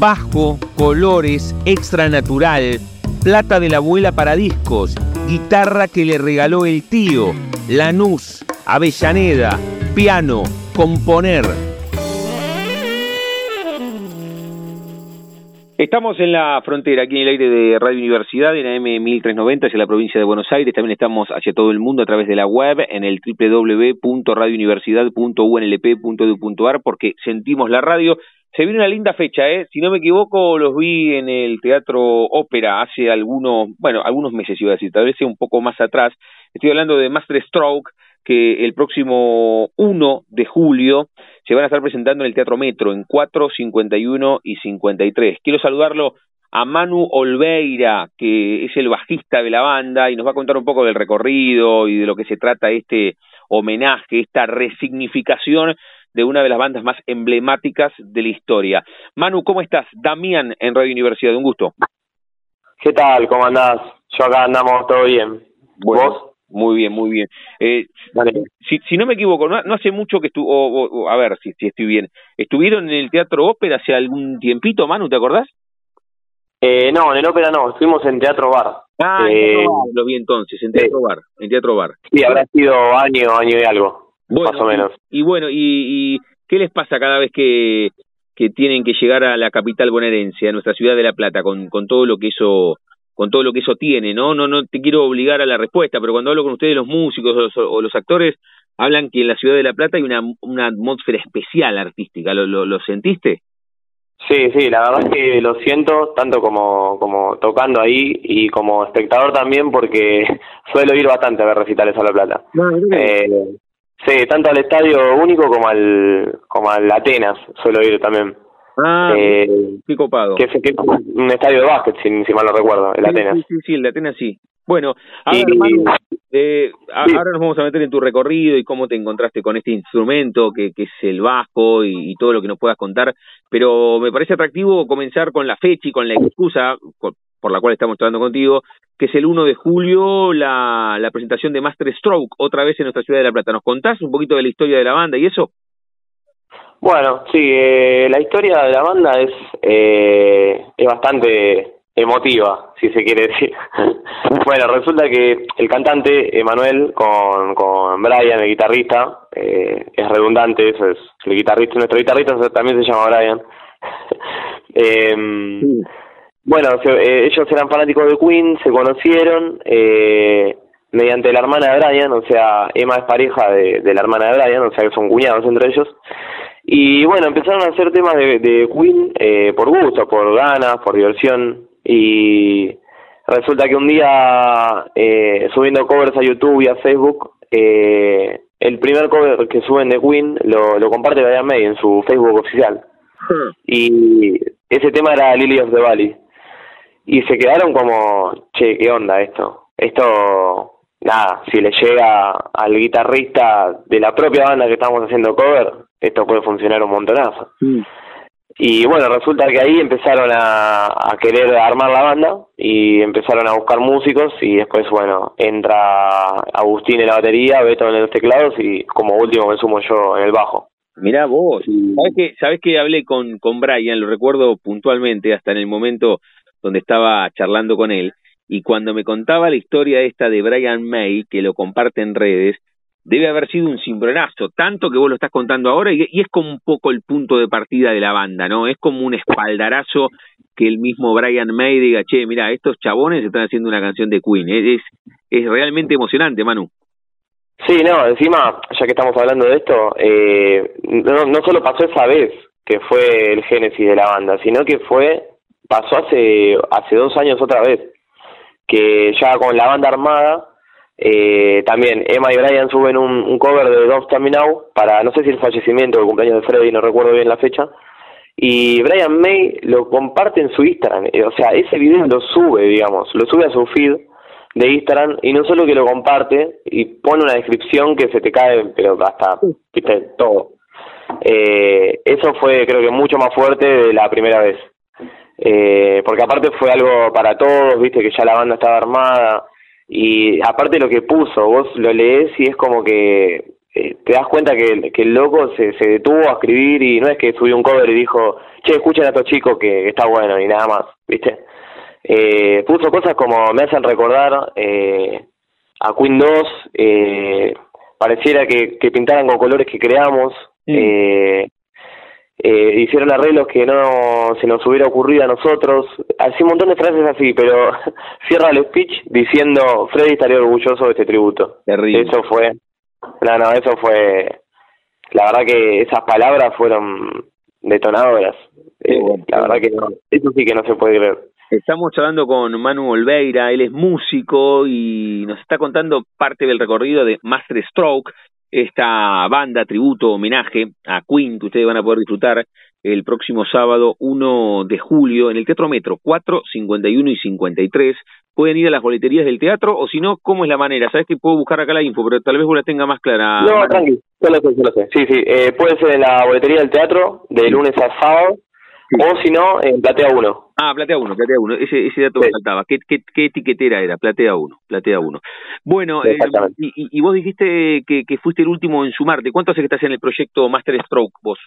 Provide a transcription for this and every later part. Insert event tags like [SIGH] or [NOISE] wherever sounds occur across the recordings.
bajo, colores, extra natural, plata de la abuela para discos, guitarra que le regaló el tío, Lanús, Avellaneda, piano, componer. Estamos en la frontera, aquí en el aire de Radio Universidad, en AM 1390 hacia la provincia de Buenos Aires. También estamos hacia todo el mundo a través de la web en el www.radiouniversidad.unlp.edu.ar porque sentimos la radio. Se viene una linda fecha, ¿eh? Si no me equivoco, los vi en el Teatro Ópera hace algunos, bueno, algunos meses iba a decir, tal vez sea un poco más atrás. Estoy hablando de Master Stroke, que el próximo 1 de julio se van a estar presentando en el Teatro Metro en 4, 51 y 53. Quiero saludarlo a Manu Olveira, que es el bajista de la banda y nos va a contar un poco del recorrido y de lo que se trata este homenaje, esta resignificación de una de las bandas más emblemáticas de la historia. Manu, ¿cómo estás? Damián en Radio Universidad, un gusto. ¿Qué tal? ¿Cómo andás? Yo acá andamos todo bien. ¿Vos? Muy bien, muy bien. Eh, si, si, no me equivoco, no, no hace mucho que estuvo, a ver si, si estoy bien, ¿estuvieron en el Teatro Ópera hace algún tiempito, Manu, te acordás? Eh, no, en el Ópera no, estuvimos en Teatro Bar. Ah, eh, lo vi entonces, en Teatro Bar, en Teatro Bar. Sí, habrá sido año, año y algo, más o menos. Y, bueno, y, y ¿qué les pasa cada vez que, que tienen que llegar a la capital bonaerense, a nuestra ciudad de La Plata, con, con todo lo que eso con todo lo que eso tiene, ¿no? No, no te quiero obligar a la respuesta, pero cuando hablo con ustedes, los músicos o los, actores, hablan que en la ciudad de La Plata hay una, una atmósfera especial artística. ¿Lo, lo, lo sentiste? Sí, sí, la verdad es que lo siento tanto como, como tocando ahí y como espectador también porque [LAUGHS] suelo ir bastante a ver recitales a La Plata. eh, sí, tanto al Estadio Único como al, como al Atenas suelo ir también. Ah, eh, qué copado. Que, es un estadio de básquet, si, mal no recuerdo, el Atenas. Sí, sí, sí, el de Atenas sí. Bueno, ahora, eh, ahora nos vamos a meter en tu recorrido y cómo te encontraste con este instrumento que, que es el bajo y, todo lo que nos puedas contar, pero me parece atractivo comenzar con la fecha y con la excusa por la cual estamos hablando contigo, que es el 1 de julio, la, la presentación de Master Stroke, otra vez en nuestra ciudad de La Plata. ¿Nos contás un poquito de la historia de la banda y eso? Bueno, sí, eh, la historia de la banda es, eh, es bastante emotiva, si se quiere decir. [LAUGHS] bueno, resulta que el cantante, Emanuel, con, con Brian, el guitarrista, eh, es redundante, eso es el guitarrista, nuestro guitarrista también se llama Brian. [LAUGHS] eh, bueno, eh, ellos eran fanáticos de Queen, se conocieron eh, mediante la hermana de Brian, o sea, Emma es pareja de, de la hermana de Brian, o sea que son cuñados entre ellos. Y bueno, empezaron a hacer temas de, de Queen eh, por gusto, por ganas, por diversión. Y resulta que un día, eh, subiendo covers a YouTube y a Facebook, eh, el primer cover que suben de Queen lo, lo comparte Brian May en su Facebook oficial. Hmm. Y ese tema era Lily of the Valley. Y se quedaron como, che, ¿qué onda esto? Esto, nada, si le llega al guitarrista de la propia banda que estamos haciendo cover, esto puede funcionar un montonazo. Y bueno, resulta que ahí empezaron a, a, querer armar la banda y empezaron a buscar músicos y después, bueno, entra Agustín en la batería, Beto en los teclados y como último me sumo yo en el bajo. Mirá vos, ¿sabes que, ¿sabes que hablé con, con Brian? Lo recuerdo puntualmente hasta en el momento donde estaba charlando con él y cuando me contaba la historia esta de Brian May, que lo comparte en redes, debe haber sido un cimbronazo, tanto que vos lo estás contando ahora y, es como un poco el punto de partida de la banda, ¿no? Es como un espaldarazo que el mismo Brian May diga, che, mira, estos chabones están haciendo una canción de Queen, es, es realmente emocionante, Manu. Sí, no, encima, ya que estamos hablando de esto, eh, no, no solo pasó esa vez que fue el génesis de la banda, sino que fue, pasó hace, hace dos años otra vez, que ya con la banda armada, eh, también Emma y Brian suben un, un cover de Don't Stop Me Now para, no sé si el fallecimiento o el cumpleaños de Freddy, no recuerdo bien la fecha. y Brian May lo comparte en su Instagram, eh, o sea, ese video lo sube, digamos, lo sube a su feed de Instagram y no solo que lo comparte y pone una descripción que se te cae, pero hasta, viste, todo. Eh, eso fue creo que mucho más fuerte de la primera vez. Eh, porque aparte fue algo para todos, viste que ya la banda estaba armada y aparte lo que puso, vos lo lees y es como que eh, te das cuenta que, que el loco se, se detuvo a escribir y no es que subió un cover y dijo, che, escuchen a estos chicos que, está bueno y nada más, viste. Eh, puso cosas como me hacen recordar eh, a Queen 2, eh, pareciera que, que pintaran con colores que creamos, eh, eh, hicieron arreglos que no se nos hubiera ocurrido a nosotros, así un montón de frases así, pero [LAUGHS] cierra el speech diciendo Freddy estaría orgulloso de este tributo. Terrible. Eso fue, no, no, eso fue, la verdad que esas palabras fueron detonadoras. Eh, la verdad que no, eso sí que no se puede creer. Estamos hablando con Manu Olveira, él es músico y nos está contando parte del recorrido de Master Stroke, esta banda, tributo, homenaje a Queen que ustedes van a poder disfrutar el próximo sábado 1 de julio en el Teatro Metro 4, 51 y 53. Pueden ir a las boleterías del teatro o si no, ¿cómo es la manera? Sabes que puedo buscar acá la info, pero tal vez vos la tenga más clara. No, tranqui, yo lo sé, yo lo sé. Sí, sí, eh, puede ser en la boletería del teatro de lunes a sábado o si no, en Platea 1. Ah, Platea 1, Platea 1. Ese, ese dato me faltaba. ¿Qué, qué, qué etiquetera era? Platea 1, Platea 1. Bueno, eh, y, y, vos dijiste que, que fuiste el último en sumarte. ¿Cuánto hace que estás en el proyecto Master Stroke vos?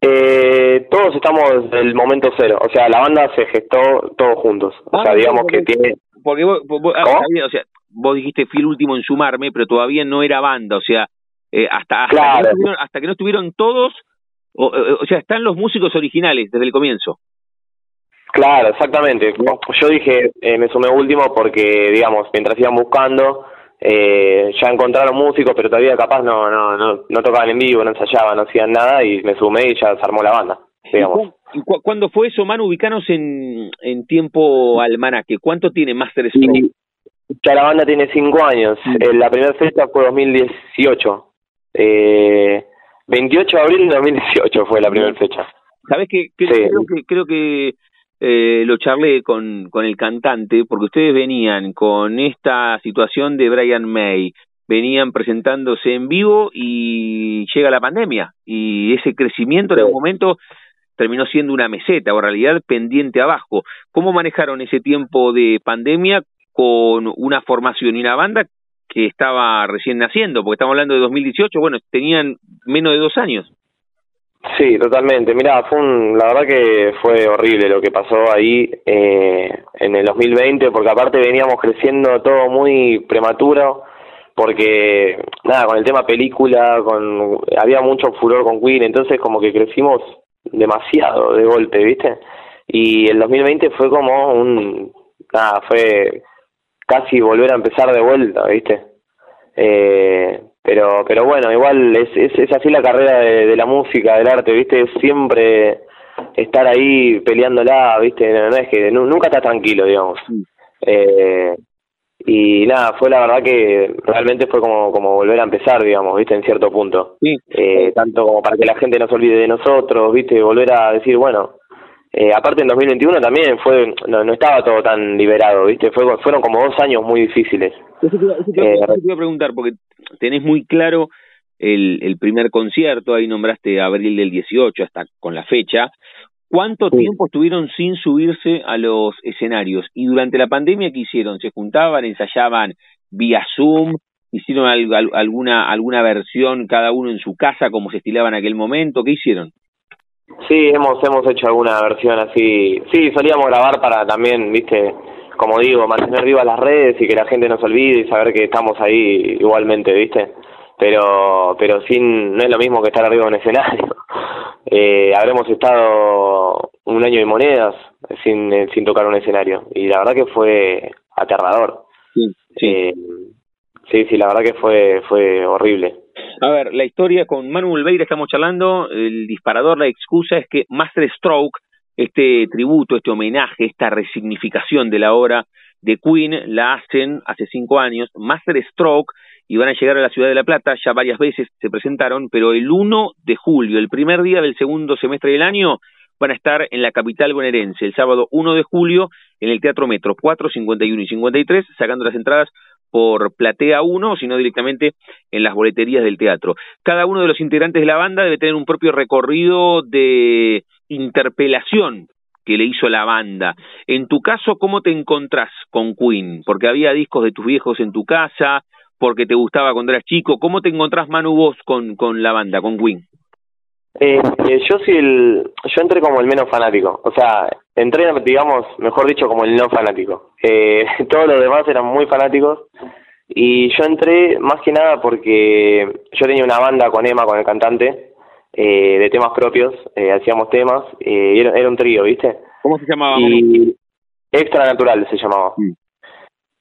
Eh, todos estamos del momento cero. O sea, la banda se gestó todos juntos. O sea, ah, digamos que tiene... Porque vos, vos ah, o sea, vos dijiste fui el último en sumarme, pero todavía no era banda. O sea, eh, hasta, hasta, que no hasta que no estuvieron todos o, o, sea, están los músicos originales desde el comienzo. Claro, exactamente. Yo dije, eh, me sumé último porque, digamos, mientras iban buscando, eh, ya encontraron músicos, pero todavía capaz no, no, no, no tocaban en vivo, no ensayaban, no hacían nada y me sumé y ya se armó la banda, digamos. ¿Y cu cuándo fue eso, Manu? Ubicanos en, en tiempo almanaque. ¿Cuánto tiene Master Stroke? Ya la banda tiene cinco años. Mm. Eh, la primera fecha fue 2018. Eh, 28 de abril de 2018 fue la primera fecha. ¿Sabes qué? Creo que, creo que eh, lo charlé con, con el cantante, porque ustedes venían con esta situación de Brian May, venían presentándose en vivo y llega la pandemia, y ese crecimiento en algún momento terminó siendo una meseta, o en realidad pendiente abajo. ¿Cómo manejaron ese tiempo de pandemia con una formación y una banda que estaba recién naciendo, porque estamos hablando de 2018, bueno, tenían menos de dos años. Sí, totalmente. Mira, fue la verdad que fue horrible lo que pasó ahí eh, en el 2020, porque aparte veníamos creciendo todo muy prematuro, porque nada, con el tema película, con había mucho furor con Queen, entonces como que crecimos demasiado de golpe, ¿viste? Y el 2020 fue como un, nada, fue casi volver a empezar de vuelta, ¿viste? Eh, pero pero bueno, igual es, es, es así la carrera de, la música, del arte, ¿viste? Es siempre estar ahí peleándola, ¿viste? No, es que nunca estás tranquilo, digamos. Eh, y nada, fue la verdad que realmente fue como, como volver a empezar, digamos, ¿viste? En cierto punto. Eh, tanto como para que la gente no se olvide de nosotros, ¿viste? Volver a decir, bueno, eh, aparte en 2021 también fue no, no estaba todo tan liberado, ¿viste? Fue, fueron como dos años muy difíciles. Eso te, iba eh, a preguntar, porque tenés muy claro el, el primer concierto, ahí nombraste abril del 18 hasta con la fecha. ¿Cuánto tiempo estuvieron sin subirse a los escenarios? Y durante la pandemia, ¿qué hicieron? ¿Se juntaban, ensayaban vía Zoom? ¿Hicieron alguna, alguna versión cada uno en su casa como se estilaba en aquel momento? ¿Qué hicieron? Sí, hemos, hemos hecho alguna versión así. Sí, solíamos grabar para también, viste, como digo, mantener vivas las redes y que la gente no se olvide y saber que estamos ahí igualmente, viste. Pero, pero sin, no es lo mismo que estar arriba de un escenario. [LAUGHS] Eh, habremos estado un año y monedas sin, sin tocar un escenario y la verdad que fue aterrador. Sí, sí. Eh, sí, sí, la verdad que fue, fue horrible. A ver, la historia con Manuel Beira estamos charlando, el disparador, la excusa es que Master Stroke, este tributo, este homenaje, esta resignificación de la obra de Queen, la hacen hace cinco años. Master Stroke y van a llegar a la ciudad de La Plata, ya varias veces se presentaron, pero el 1 de julio, el primer día del segundo semestre del año, van a estar en la capital bonaerense, el sábado 1 de julio, en el Teatro Metro, 4, 51 y 53, sacando las entradas por Platea 1, sino directamente en las boleterías del teatro. Cada uno de los integrantes de la banda debe tener un propio recorrido de interpelación que le hizo la banda. En tu caso, ¿cómo te encontrás con Queen? Porque había discos de tus viejos en tu casa, porque te gustaba cuando eras chico. ¿Cómo te encontrás, Manu, vos con, con la banda, con Queen? Eh, eh, yo sí, el, yo entré como el menos fanático, o sea, entré, digamos, mejor dicho, como el no fanático. Eh, [LAUGHS] todos los demás eran muy fanáticos y yo entré más que nada porque yo tenía una banda con Emma, con el cantante, eh, de temas propios, eh, hacíamos temas, era, era, un trío, ¿viste? ¿Cómo se llamaba? Y Extra Natural se llamaba. Mm.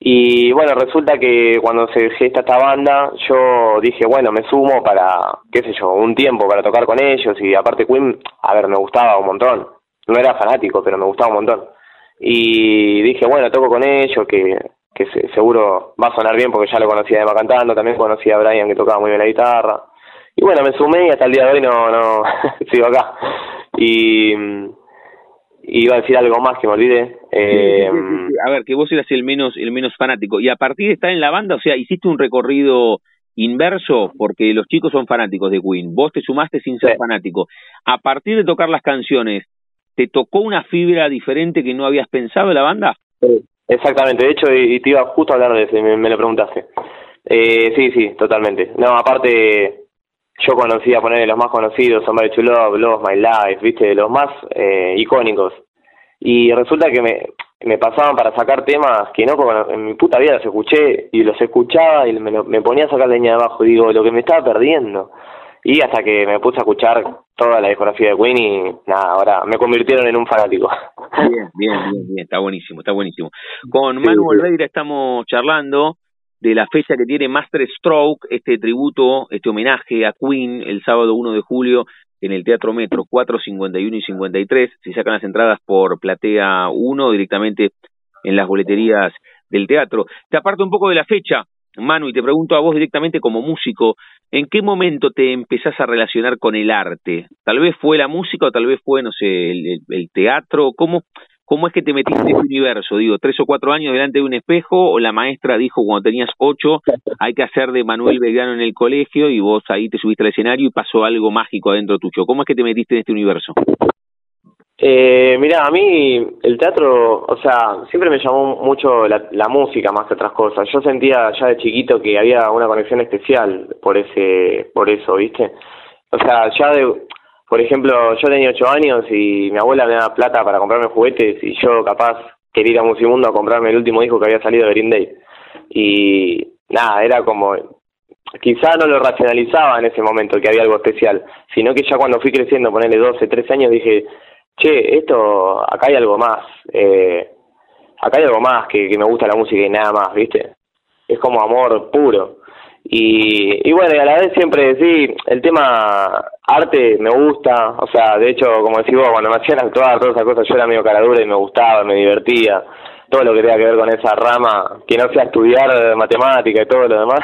Y bueno, resulta que cuando se gesta esta banda, yo dije, bueno, me sumo para, qué sé yo, un tiempo para tocar con ellos. Y aparte Queen, a ver, me gustaba un montón. No era fanático, pero me gustaba un montón. Y dije, bueno, toco con ellos, que, que seguro va a sonar bien porque ya lo conocía de cantando. También conocía a Brian que tocaba muy bien la guitarra. Y bueno, me sumé y hasta el día de hoy no, no, [LAUGHS] sigo acá. Y iba a decir algo más que me olvidé. Eh, a ver, que vos eras el menos, el menos fanático. Y a partir de estar en la banda, o sea, hiciste un recorrido inverso, porque los chicos son fanáticos de Queen. Vos te sumaste sin ser fanático. A partir de tocar las canciones, ¿te tocó una fibra diferente que no habías pensado en la banda? exactamente. De hecho, y te iba justo a hablar de eso, me, me lo preguntaste. Eh, sí, sí, totalmente. No, aparte, yo conocía poner los más conocidos, Somebody to Love, Love My Life, viste, los más eh, icónicos. Y resulta que me, me pasaban para sacar temas que no, en mi puta vida los escuché y los escuchaba y me, me ponía a sacar leña de abajo y digo, lo que me estaba perdiendo. Y hasta que me puse a escuchar toda la discografía de Queen y nada, ahora me convirtieron en un fanático. Bien, bien, bien, bien, está buenísimo, está buenísimo. Con Manu Olveira estamos charlando de la fecha que tiene Master Stroke, este tributo, este homenaje a Queen el sábado 1 de julio en el Teatro Metro 4, 51 y 53. Se sacan las entradas por Platea 1 directamente en las boleterías del teatro. Te aparto un poco de la fecha, Manu, y te pregunto a vos directamente como músico, ¿en qué momento te empezás a relacionar con el arte? Tal vez fue la música o tal vez fue, no sé, el, el teatro. ¿Cómo, ¿Cómo es que te metiste en ese universo? Digo, tres o cuatro años delante de un espejo, o la maestra dijo cuando tenías ocho, hay que hacer de Manuel Belgrano en el colegio, y vos ahí te subiste al escenario y pasó algo mágico adentro tuyo. ¿Cómo es que te metiste en este universo? Eh, mira, a mí el teatro, o sea, siempre me llamó mucho la, la música más que otras cosas. Yo sentía ya de chiquito que había una conexión especial por ese, por eso, ¿viste? O sea, ya de, por ejemplo, yo tenía ocho años y mi abuela me daba plata para comprarme juguetes y yo capaz quería ir a Musimundo a comprarme el último disco que había salido de Green Day. Y nada, era como, quizá no lo racionalizaba en ese momento que había algo especial, sino que ya cuando fui creciendo, ponerle 12, 13 años, dije, che, esto, acá hay algo más, eh, acá hay algo más que, que me gusta la música y nada más, ¿viste? Es como amor puro. Y, y bueno, y a la vez siempre sí, el tema arte me gusta, o sea, de hecho, como decís vos, cuando me hacían actuar, todas esas cosas, yo era medio caradura y me gustaba, me divertía, todo lo que tenga que ver con esa rama, que no sea estudiar matemática y todo lo demás,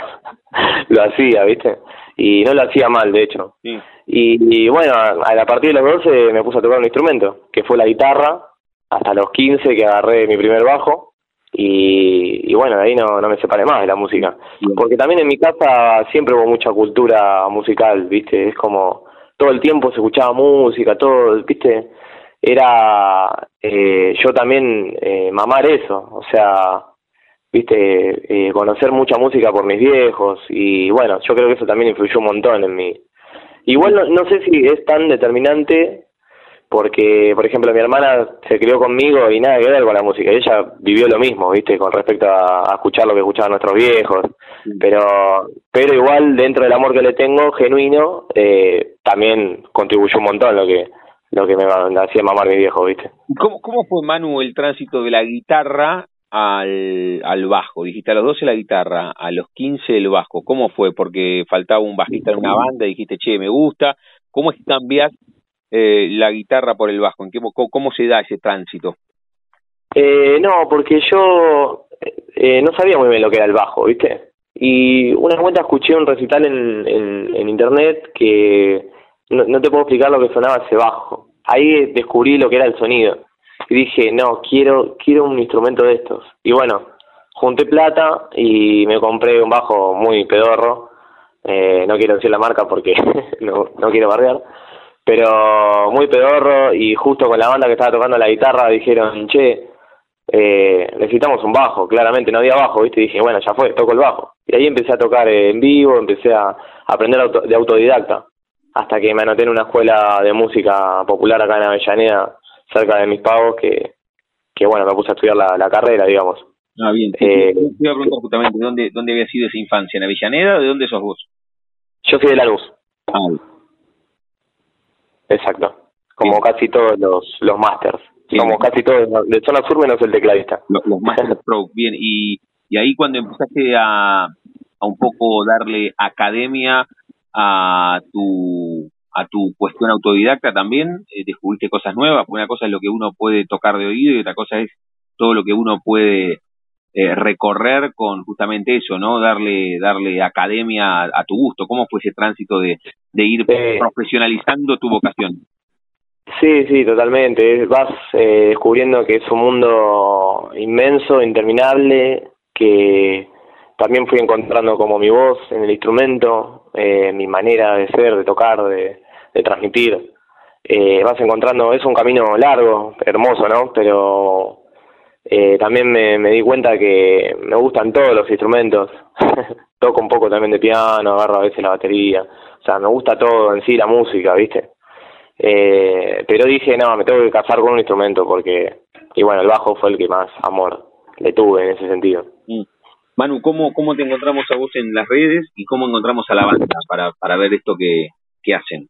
[LAUGHS] lo hacía, ¿viste? Y no lo hacía mal, de hecho. Y, y, bueno, a, a partir de los 12 me puse a tocar un instrumento, que fue la guitarra, hasta los 15 que agarré mi primer bajo, y, y bueno, de ahí no, no me separé más de la música. Porque también en mi casa siempre hubo mucha cultura musical, ¿viste? Es como todo el tiempo se escuchaba música, todo, ¿viste? Era eh, yo también eh, mamar eso, o sea, ¿viste? Eh, conocer mucha música por mis viejos y bueno, yo creo que eso también influyó un montón en mí. Igual no, no sé si es tan determinante porque, por ejemplo, mi hermana se crió conmigo y nada que ver con la música. Ella vivió lo mismo, ¿viste? Con respecto a, escuchar lo que escuchaban nuestros viejos. Pero pero igual, dentro del amor que le tengo, genuino, eh, también contribuyó un montón lo que lo que me hacía mamar mi viejo, ¿viste? ¿Cómo, ¿Cómo fue, Manu, el tránsito de la guitarra al, al bajo? Dijiste a los 12 la guitarra, a los 15 el bajo. ¿Cómo fue? Porque faltaba un bajista en una banda y dijiste, che, me gusta. ¿Cómo es que cambias eh, la guitarra por el bajo? ¿En qué, cómo, se da ese tránsito? Eh, no, porque yo eh, no sabía muy bien lo que era el bajo, ¿viste? Y una vuelta escuché un recital en, internet que no, te puedo explicar lo que sonaba ese bajo. Ahí descubrí lo que era el sonido. Y dije, no, quiero, quiero un instrumento de estos. Y bueno, junté plata y me compré un bajo muy pedorro. Eh, no quiero decir la marca porque [LAUGHS] no, quiero bardear. Pero muy pedorro y justo con la banda que estaba tocando la guitarra dijeron, che, eh, necesitamos un bajo, claramente no había bajo, ¿viste? Y dije, bueno, ya fue, toco el bajo. Y ahí empecé a tocar en vivo, empecé a aprender de autodidacta, hasta que me anoté en una escuela de música popular acá en Avellaneda, cerca de mis pagos, que, que bueno, me puse a estudiar la, carrera, digamos. Ah, bien. Eh, te iba a preguntar justamente, ¿dónde, ¿dónde había sido esa infancia? ¿En Avellaneda o de dónde sos vos? Yo soy de La Luz. Ah. Exacto. Como casi todos los, los masters. Como casi todos, de zona sur menos el tecladista. Los, los Master Stroke, bien. Y, y ahí cuando empezaste a, a un poco darle academia a tu a tu cuestión autodidacta también, eh, descubriste cosas nuevas, una cosa es lo que uno puede tocar de oído y otra cosa es todo lo que uno puede eh, recorrer con justamente eso, ¿no? Darle darle academia a, tu gusto. ¿Cómo fue ese tránsito de, de ir profesionalizando tu vocación? Sí, sí, totalmente. Vas eh, descubriendo que es un mundo inmenso, interminable, que también fui encontrando como mi voz en el instrumento, eh, mi manera de ser, de tocar, de, de transmitir. Eh, vas encontrando, es un camino largo, hermoso, ¿no? Pero eh, también me, me di cuenta que me gustan todos los instrumentos. [LAUGHS] Toco un poco también de piano, agarro a veces la batería. O sea, me gusta todo en sí, la música, ¿viste? Eh, pero dije, no, me tengo que casar con un instrumento porque, y bueno, el bajo fue el que más amor le tuve en ese sentido. Mm. Manu, ¿cómo, ¿cómo te encontramos a vos en las redes y cómo encontramos a la banda para, para ver esto que, que hacen?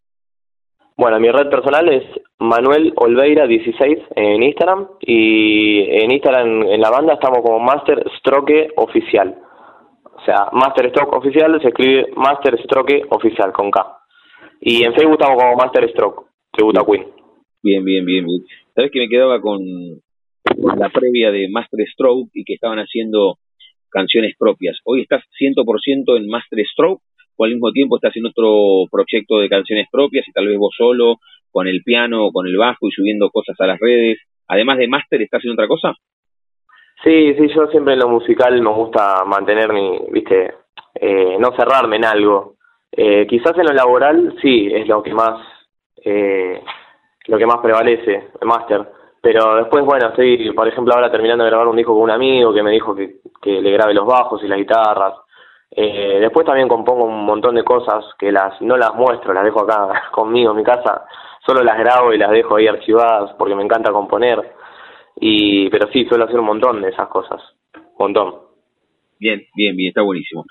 Bueno, mi red personal es Manuel Olveira 16 en Instagram y en Instagram en la banda estamos como Master Stroke Oficial. O sea, Master Stroke Oficial se escribe Master Stroke Oficial con K. Y en Facebook estamos como Master Stroke tributo a Queen. Bien, bien, bien, bien. Sabes que me quedaba con, la previa de Master Stroke y que estaban haciendo canciones propias. Hoy estás 100% en Master Stroke al mismo tiempo estás en otro proyecto de canciones propias y tal vez vos solo, con el piano o con el bajo y subiendo cosas a las redes. Además de Master, ¿estás haciendo otra cosa? Sí, sí, yo siempre en lo musical me gusta mantener mi, viste, eh, no cerrarme en algo. Eh, quizás en lo laboral sí, es lo que más eh, lo que más prevalece, el máster. Pero después, bueno, estoy, por ejemplo, ahora terminando de grabar un disco con un amigo que me dijo que, que le grabe los bajos y las guitarras. Eh, después también compongo un montón de cosas que las no las muestro, las dejo acá [LAUGHS] conmigo en mi casa, solo las grabo y las dejo ahí archivadas porque me encanta componer. Y, pero sí, suelo hacer un montón de esas cosas, un montón. Bien, bien, bien, está buenísimo.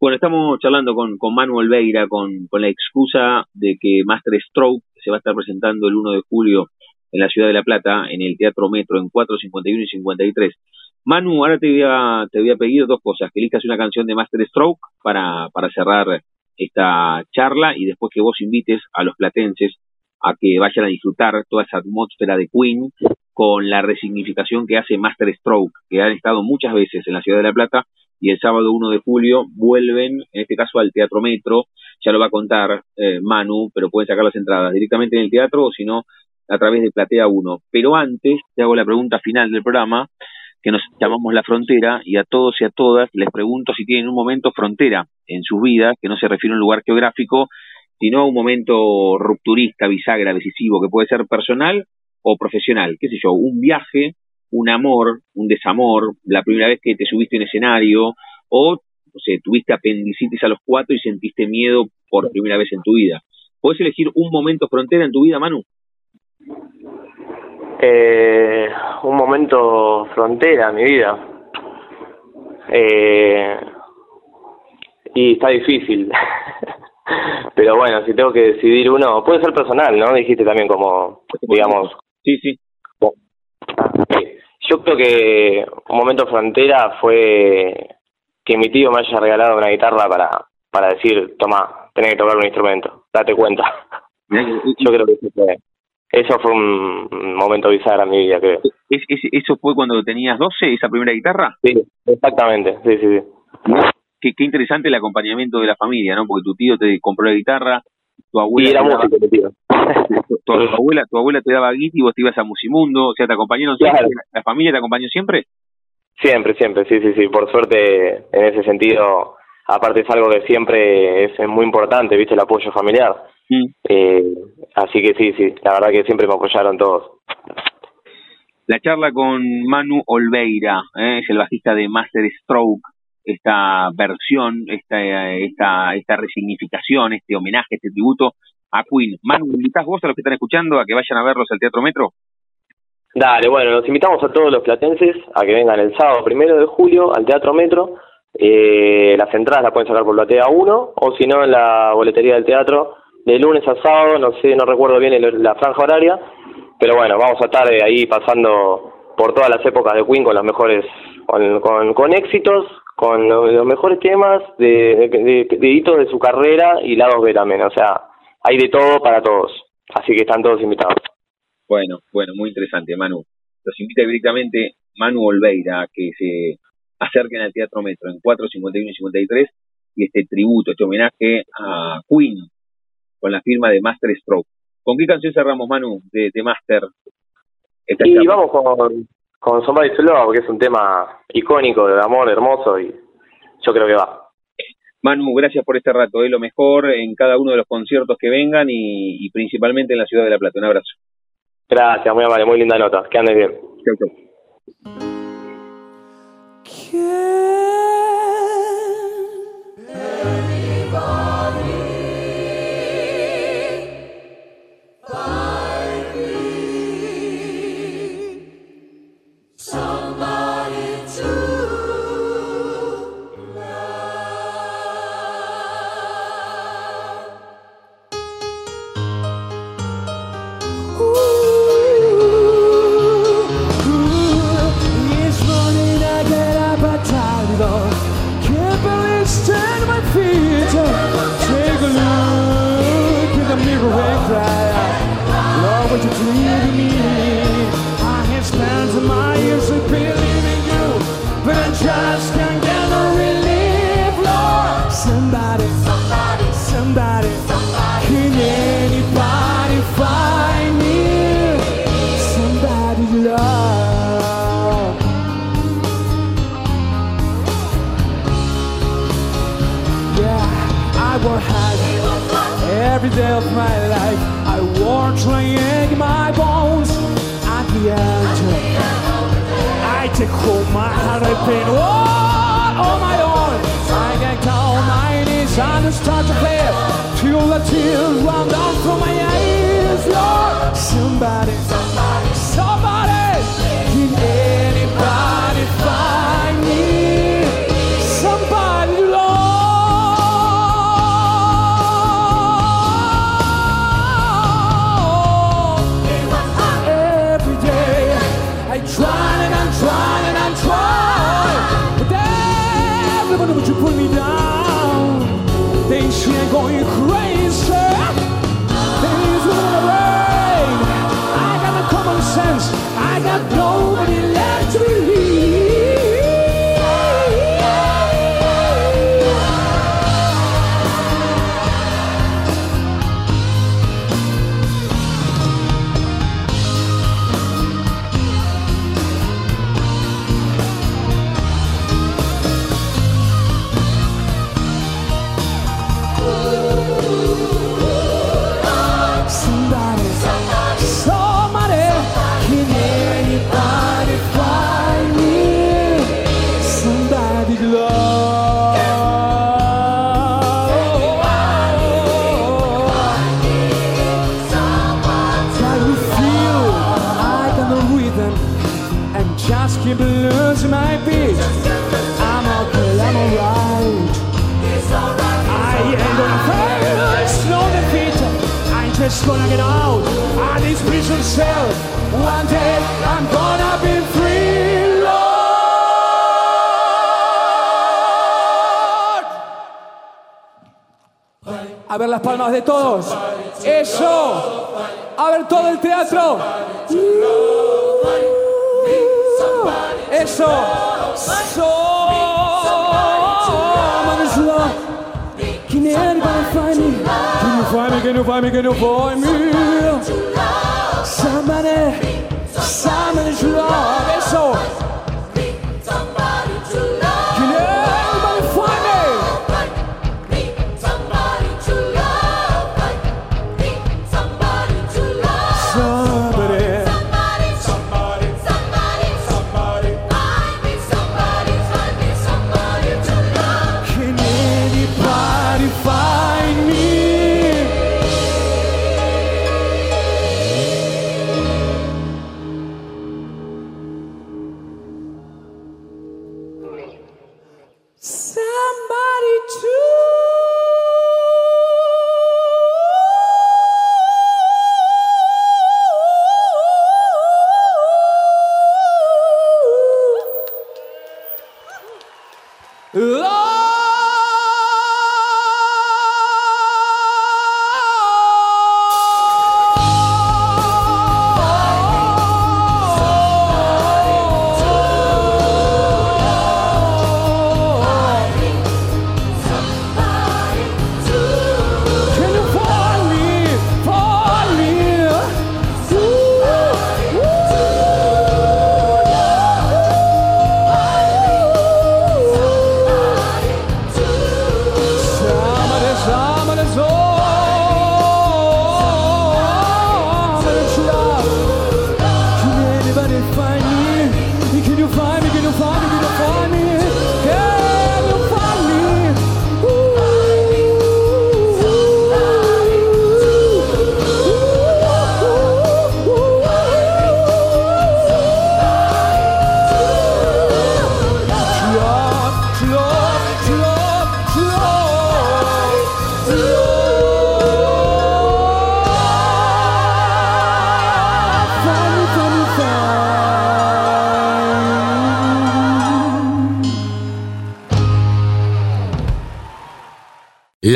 Bueno, estamos charlando con, con Manuel Veira con, con la excusa de que Master Stroke se va a estar presentando el 1 de julio en la ciudad de La Plata, en el Teatro Metro, en 4, 51 y 53. Manu, ahora te voy a, te había pedido dos cosas, que elijas una canción de Master Stroke para, para cerrar esta charla y después que vos invites a los platenses a que vayan a disfrutar toda esa atmósfera de Queen con la resignificación que hace Master Stroke, que han estado muchas veces en la ciudad de La Plata y el sábado 1 de julio vuelven, en este caso al Teatro Metro, ya lo va a contar eh, Manu, pero pueden sacar las entradas directamente en el teatro o si no, a través de Platea 1. Pero antes, te hago la pregunta final del programa, que nos llamamos La Frontera, y a todos y a todas les pregunto si tienen un momento frontera en sus vidas, que no se refiere a un lugar geográfico, sino a un momento rupturista, bisagra, decisivo, que puede ser personal o profesional, qué sé yo, un viaje, un amor, un desamor, la primera vez que te subiste en escenario, o, no sé, tuviste apendicitis a los cuatro y sentiste miedo por primera vez en tu vida. ¿Puedes elegir un momento frontera en tu vida, Manu? Eh, un momento frontera en mi vida. Eh, y está difícil. [LAUGHS] Pero bueno, si tengo que decidir uno, puede ser personal, ¿no? Dijiste también como, digamos. Sí, sí. Yo creo que un momento frontera fue que mi tío me haya regalado una guitarra para, para decir, toma, tenés que tocar un instrumento, date cuenta. Yo creo que eso fue, eso fue un momento bizarro en mi vida, creo. ¿Es, ¿Eso fue cuando tenías 12, esa primera guitarra? Sí, exactamente, sí, sí, sí. qué, qué interesante el acompañamiento de la familia, ¿no? Porque tu tío te compró la guitarra, tu abuela, era daba, tío. [LAUGHS] tu, tu abuela, tu abuela te daba guita y vos te ibas a Musimundo, o sea, te acompañaron siempre, Claro. la familia te acompañó siempre. Siempre, siempre, sí, sí, sí. Por suerte, en ese sentido, aparte es algo que siempre es, es muy importante, ¿viste? El apoyo familiar. Mm. Eh, así que sí, sí, la verdad que siempre me apoyaron todos. La charla con Manu Olveira, ¿eh? es el bajista de Master Stroke, esta versión, esta, esta, esta resignificación, este homenaje, este tributo a Queen. Manu, ¿invitás vos a los que están escuchando a que vayan a verlos al Teatro Metro? Dale, bueno, los invitamos a todos los platenses a que vengan el sábado primero de julio al Teatro Metro. Eh, las entradas las pueden sacar por Platea 1 o si no en la boletería del teatro de lunes a sábado, no sé, no recuerdo bien el- la franja horaria, pero bueno, vamos a estar eh, ahí pasando por todas las épocas de Queen con los mejores, con, con, éxitos, con lo- los mejores temas de, de, de- de hitos de su carrera y lados B también, o sea, hay de todo para todos, así que están todos invitados. Bueno, bueno, muy interesante, Manu. Los invita directamente Manu Olveira a que se acerquen al Teatro Metro en 4, 51 y 53 y este tributo, este homenaje a Queen con la firma de Master Stroke. ¿Con qué canción cerramos, Manu, de, de Master? Esta Y charla? vamos con, con Somebody to Love, que es un tema icónico de amor, hermoso, y yo creo que va. Manu, gracias por este rato, ¿eh? lo mejor en cada uno de los conciertos que vengan y, y principalmente en la ciudad de La Plata. Un abrazo. Gracias, muy amable, muy linda nota. Que andes bien. Chau, chau. Heart all on my own. I get down on my knees and start to play. Feel the tears run down from my eyes. Lord, somebody, A ver las palmas de todos. Eso. A ver todo el teatro. Eso. Can anybody find me? Can you find me? Can you find me? Eso.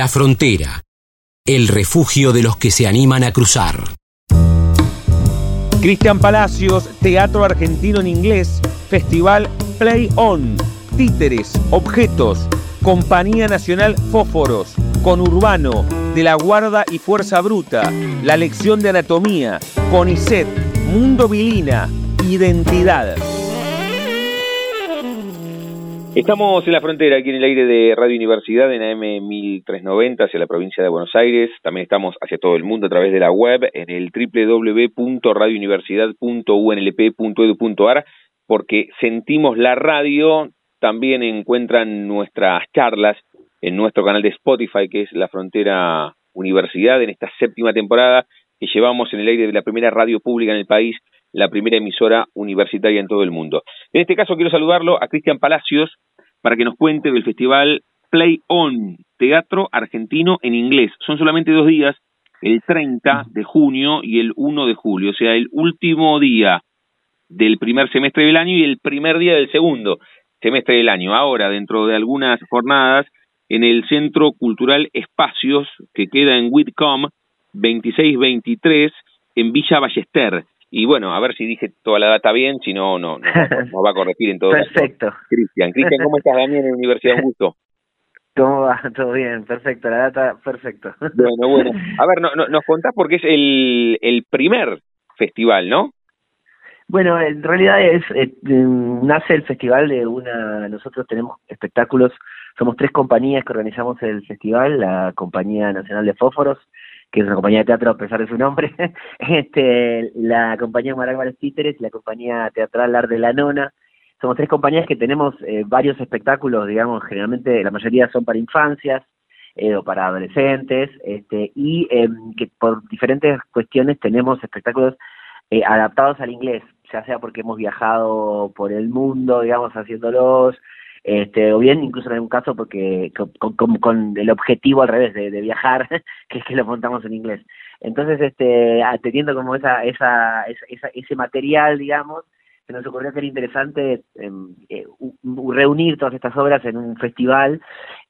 La frontera. El refugio de los que se animan a cruzar. Cristian Palacios, Teatro Argentino en Inglés, Festival Play On, Títeres, Objetos, Compañía Nacional Fósforos, Conurbano, De la Guarda y Fuerza Bruta, La Lección de Anatomía, CONICET, Mundo Vilina, Identidad. Estamos en la frontera, aquí en el aire de Radio Universidad, en AM 1390, hacia la provincia de Buenos Aires. También estamos hacia todo el mundo a través de la web, en el www.radiouniversidad.unlp.edu.ar, porque sentimos la radio. También encuentran nuestras charlas en nuestro canal de Spotify, que es La Frontera Universidad, en esta séptima temporada que llevamos en el aire de la primera radio pública en el país, la primera emisora universitaria en todo el mundo. En este caso quiero saludarlo a Cristian Palacios para que nos cuente del festival Play On, Teatro Argentino en Inglés. Son solamente dos días, el 30 de junio y el 1 de julio, o sea, el último día del primer semestre del año y el primer día del segundo semestre del año. Ahora, dentro de algunas jornadas, en el Centro Cultural Espacios, que queda en Whitcomb, 2623, en Villa Ballester. Y bueno, a ver si dije toda la data bien, si no, no, no, nos va a corregir en todo Perfecto. Cristian, Cristian, ¿cómo estás, Daniel, en Universidad? Un gusto. ¿Cómo va? Todo bien, perfecto, la data, perfecto. Bueno, bueno. A ver, no, no, nos contás porque es el, el primer festival, ¿no? Bueno, en realidad es eh, mm, nace el festival de una. Nosotros tenemos espectáculos, somos tres compañías que organizamos el festival: la Compañía Nacional de Fósforos, que es una compañía de teatro a pesar de su nombre, [LAUGHS] este, la Compañía Maragall Títeres la Compañía Teatral Ar de la Nona. Somos tres compañías que tenemos eh, varios espectáculos, digamos, generalmente la mayoría son para infancias, eh, o para adolescentes, este, y eh, que por diferentes cuestiones tenemos espectáculos eh, adaptados al inglés, ya sea porque hemos viajado por el mundo, digamos, haciéndolos, este, o bien incluso en algún caso porque con, con, el objetivo al revés de, viajar, [LAUGHS] que es que lo montamos en inglés. Entonces, este, teniendo como esa, esa, esa, ese material, digamos, se nos ocurrió que era interesante eh, eh, reunir todas estas obras en un festival,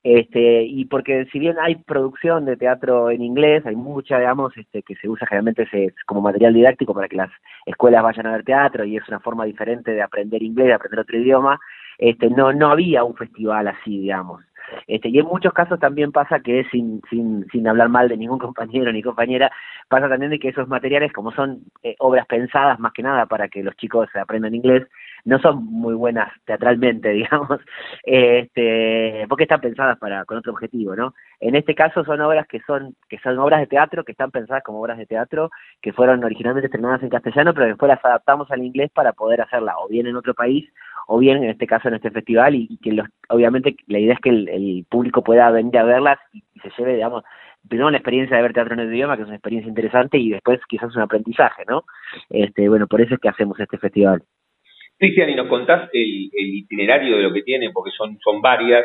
este, y porque si bien hay producción de teatro en inglés, hay mucha, digamos, este, que se usa generalmente se, como material didáctico para que las escuelas vayan a ver teatro y es una forma diferente de aprender inglés, de aprender otro idioma, este, no, no había un festival así, digamos. Este, y en muchos casos también pasa que, sin, sin, sin hablar mal de ningún [LAUGHS] compañero ni compañera, pasa también de que esos materiales, como son eh, obras pensadas más que nada para que los chicos aprendan inglés, no son muy buenas teatralmente, [LAUGHS] digamos, este, porque están pensadas para con otro objetivo, ¿no? En este caso son obras que son que son obras de teatro, que están pensadas como obras de teatro, que fueron originalmente estrenadas en castellano, pero después las adaptamos al inglés para poder hacerla o bien en otro país o bien en este caso en este festival y, que los, obviamente la idea es que el, público pueda venir a verlas y, se lleve, digamos, primero la experiencia de ver teatro en el idioma, que es una experiencia interesante, y después quizás un aprendizaje, ¿no? Este, bueno, por eso es que hacemos este festival. Cristian, y nos contás el, itinerario de lo que tiene, porque son, son varias,